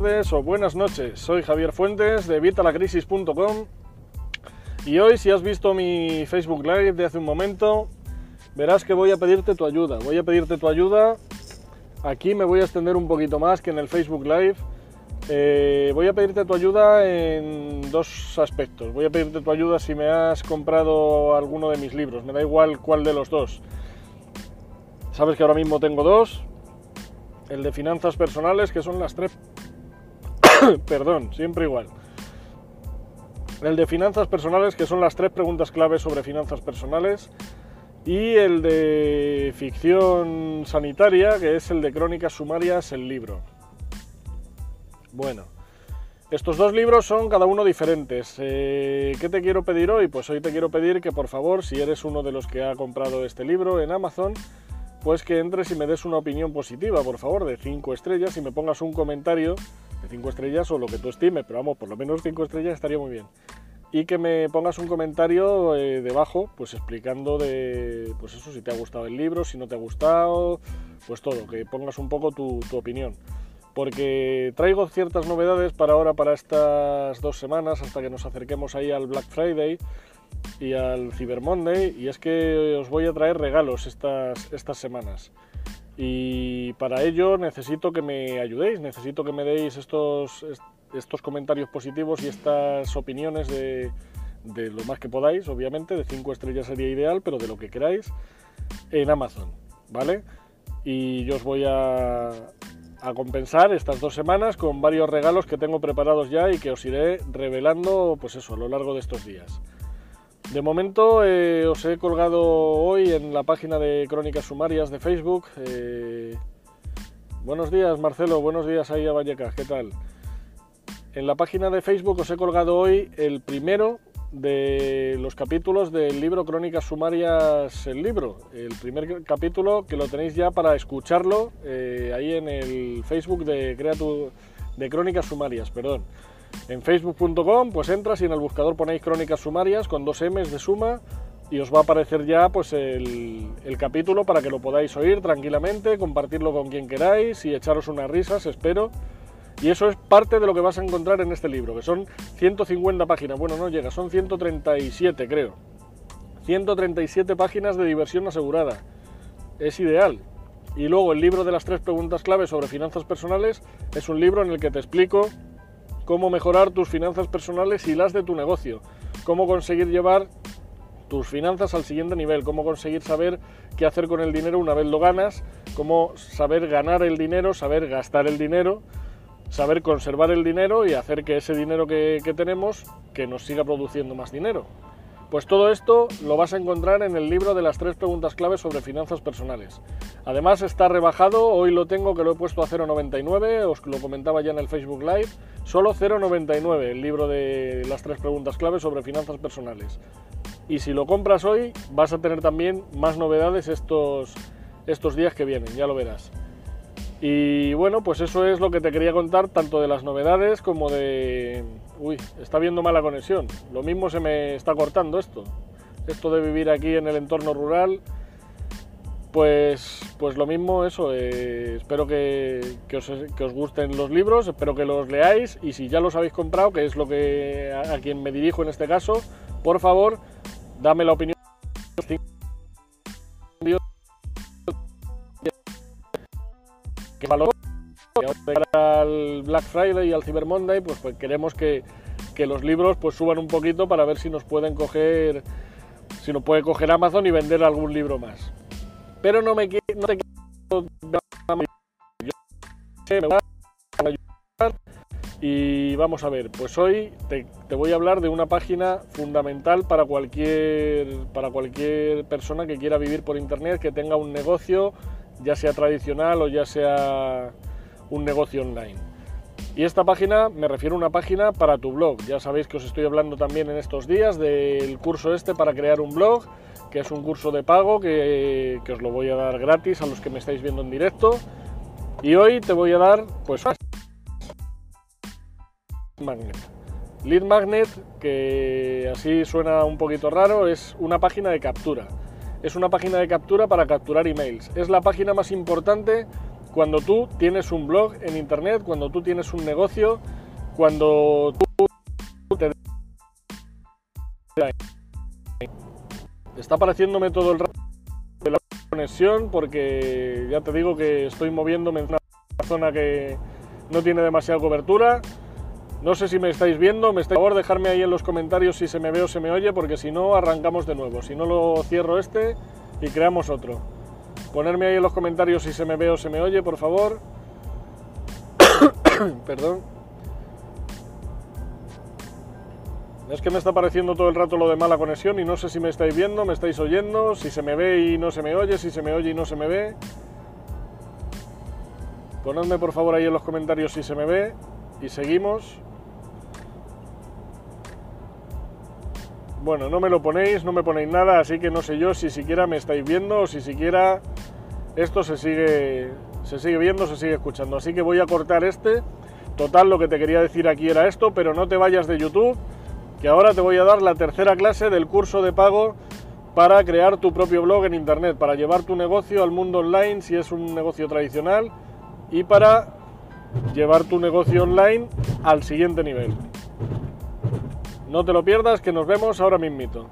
tardes o buenas noches. Soy Javier Fuentes de Vitalacrisis.com y hoy si has visto mi Facebook Live de hace un momento, verás que voy a pedirte tu ayuda. Voy a pedirte tu ayuda. Aquí me voy a extender un poquito más que en el Facebook Live. Eh, voy a pedirte tu ayuda en dos aspectos. Voy a pedirte tu ayuda si me has comprado alguno de mis libros. Me da igual cuál de los dos. Sabes que ahora mismo tengo dos el de finanzas personales, que son las tres... Perdón, siempre igual. El de finanzas personales, que son las tres preguntas claves sobre finanzas personales. Y el de ficción sanitaria, que es el de crónicas sumarias, el libro. Bueno, estos dos libros son cada uno diferentes. Eh, ¿Qué te quiero pedir hoy? Pues hoy te quiero pedir que por favor, si eres uno de los que ha comprado este libro en Amazon, pues que entres y me des una opinión positiva, por favor, de 5 estrellas y me pongas un comentario de 5 estrellas o lo que tú estimes, pero vamos, por lo menos 5 estrellas estaría muy bien. Y que me pongas un comentario eh, debajo, pues explicando de, pues eso, si te ha gustado el libro, si no te ha gustado, pues todo, que pongas un poco tu, tu opinión. Porque traigo ciertas novedades para ahora, para estas dos semanas, hasta que nos acerquemos ahí al Black Friday y al Cyber Monday y es que os voy a traer regalos estas, estas semanas. Y para ello necesito que me ayudéis, necesito que me deis estos, estos comentarios positivos y estas opiniones de, de lo más que podáis, obviamente, de 5 estrellas sería ideal, pero de lo que queráis, en Amazon, ¿vale? Y yo os voy a, a compensar estas dos semanas con varios regalos que tengo preparados ya y que os iré revelando, pues eso, a lo largo de estos días. De momento eh, os he colgado hoy en la página de Crónicas Sumarias de Facebook. Eh, buenos días Marcelo, buenos días ahí a Vallecas, ¿qué tal? En la página de Facebook os he colgado hoy el primero de los capítulos del libro Crónicas Sumarias, el libro. El primer capítulo que lo tenéis ya para escucharlo eh, ahí en el Facebook de, de Crónicas Sumarias, perdón. En facebook.com pues entras y en el buscador ponéis crónicas sumarias con dos M's de suma y os va a aparecer ya pues el, capítulo para que lo podáis oír tranquilamente, compartirlo con quien queráis y echaros unas risas, espero. Y eso es parte de lo que vas a encontrar en este libro, que son 150 páginas. Bueno, no llega, son 137 creo. 137 páginas de diversión asegurada. Es ideal. Y luego el libro de las tres preguntas clave sobre finanzas personales es un libro en el que te explico cómo mejorar tus finanzas personales y las de tu negocio, cómo conseguir llevar tus finanzas al siguiente nivel, cómo conseguir saber qué hacer con el dinero una vez lo ganas, cómo saber ganar el dinero, saber gastar el dinero, saber conservar el dinero y hacer que ese dinero que, tenemos que nos siga produciendo más dinero. Pues todo esto lo vas a encontrar en el libro de las tres preguntas claves sobre finanzas personales. Además está rebajado, hoy lo tengo que lo he puesto a 0,99, os lo comentaba ya en el Facebook Live, solo 0,99 el libro de las tres preguntas claves sobre finanzas personales. Y si lo compras hoy vas a tener también más novedades estos, estos días que vienen, ya lo verás. Y bueno, pues eso es lo que te quería contar, tanto de las novedades como de... Uy, está viendo mala conexión. Lo mismo se me está cortando esto. Esto de vivir aquí en el entorno rural, pues, pues lo mismo eso. Eh, espero que, os, que, os, gusten los libros, espero que los leáis y si ya los habéis comprado, que es lo que a, a quien me dirijo en este caso, por favor, dame la opinión que valor al Black Friday y al Cyber Monday, pues, pues queremos que, que, los libros pues suban un poquito para ver si nos pueden coger, si nos puede coger Amazon y vender algún libro más. Pero no me no te quiero me voy a ayudar y vamos a ver, pues hoy te, te, voy a hablar de una página fundamental para cualquier, para cualquier persona que quiera vivir por internet, que tenga un negocio ya sea tradicional o ya sea un negocio online. Y esta página, me refiero a una página para tu blog. Ya sabéis que os estoy hablando también en estos días del curso este para crear un blog, que es un curso de pago que, os lo voy a dar gratis a los que me estáis viendo en directo. Y hoy te voy a dar, pues, Magnet. Lead Magnet, que así suena un poquito raro, es una página de captura es una página de captura para capturar emails. Es la página más importante cuando tú tienes un blog en internet, cuando tú tienes un negocio, cuando tú te está pareciéndome todo el rato de la conexión porque ya te digo que estoy moviéndome en una zona que no tiene demasiada cobertura. No sé si me estáis viendo, me estáis... por favor dejarme ahí en los comentarios si se me ve o se me oye porque si no arrancamos de nuevo. Si no lo cierro este y creamos otro. Ponerme ahí en los comentarios si se me ve o se me oye, por favor. Perdón. Es que me está pareciendo todo el rato lo de mala conexión y no sé si me estáis viendo, me estáis oyendo, si se me ve y no se me oye, si se me oye y no se me ve. Ponedme por favor ahí en los comentarios si se me ve y seguimos. Bueno, no me lo ponéis, no me ponéis nada, así que no sé yo si siquiera me estáis viendo o si siquiera esto se sigue, se sigue viendo, se sigue escuchando. Así que voy a cortar este. Total, lo que te quería decir aquí era esto, pero no te vayas de YouTube que ahora te voy a dar la tercera clase del curso de pago para crear tu propio blog en Internet, para llevar tu negocio al mundo online si es un negocio tradicional y para llevar tu negocio online al siguiente nivel. No te lo pierdas, que nos vemos ahora mismito.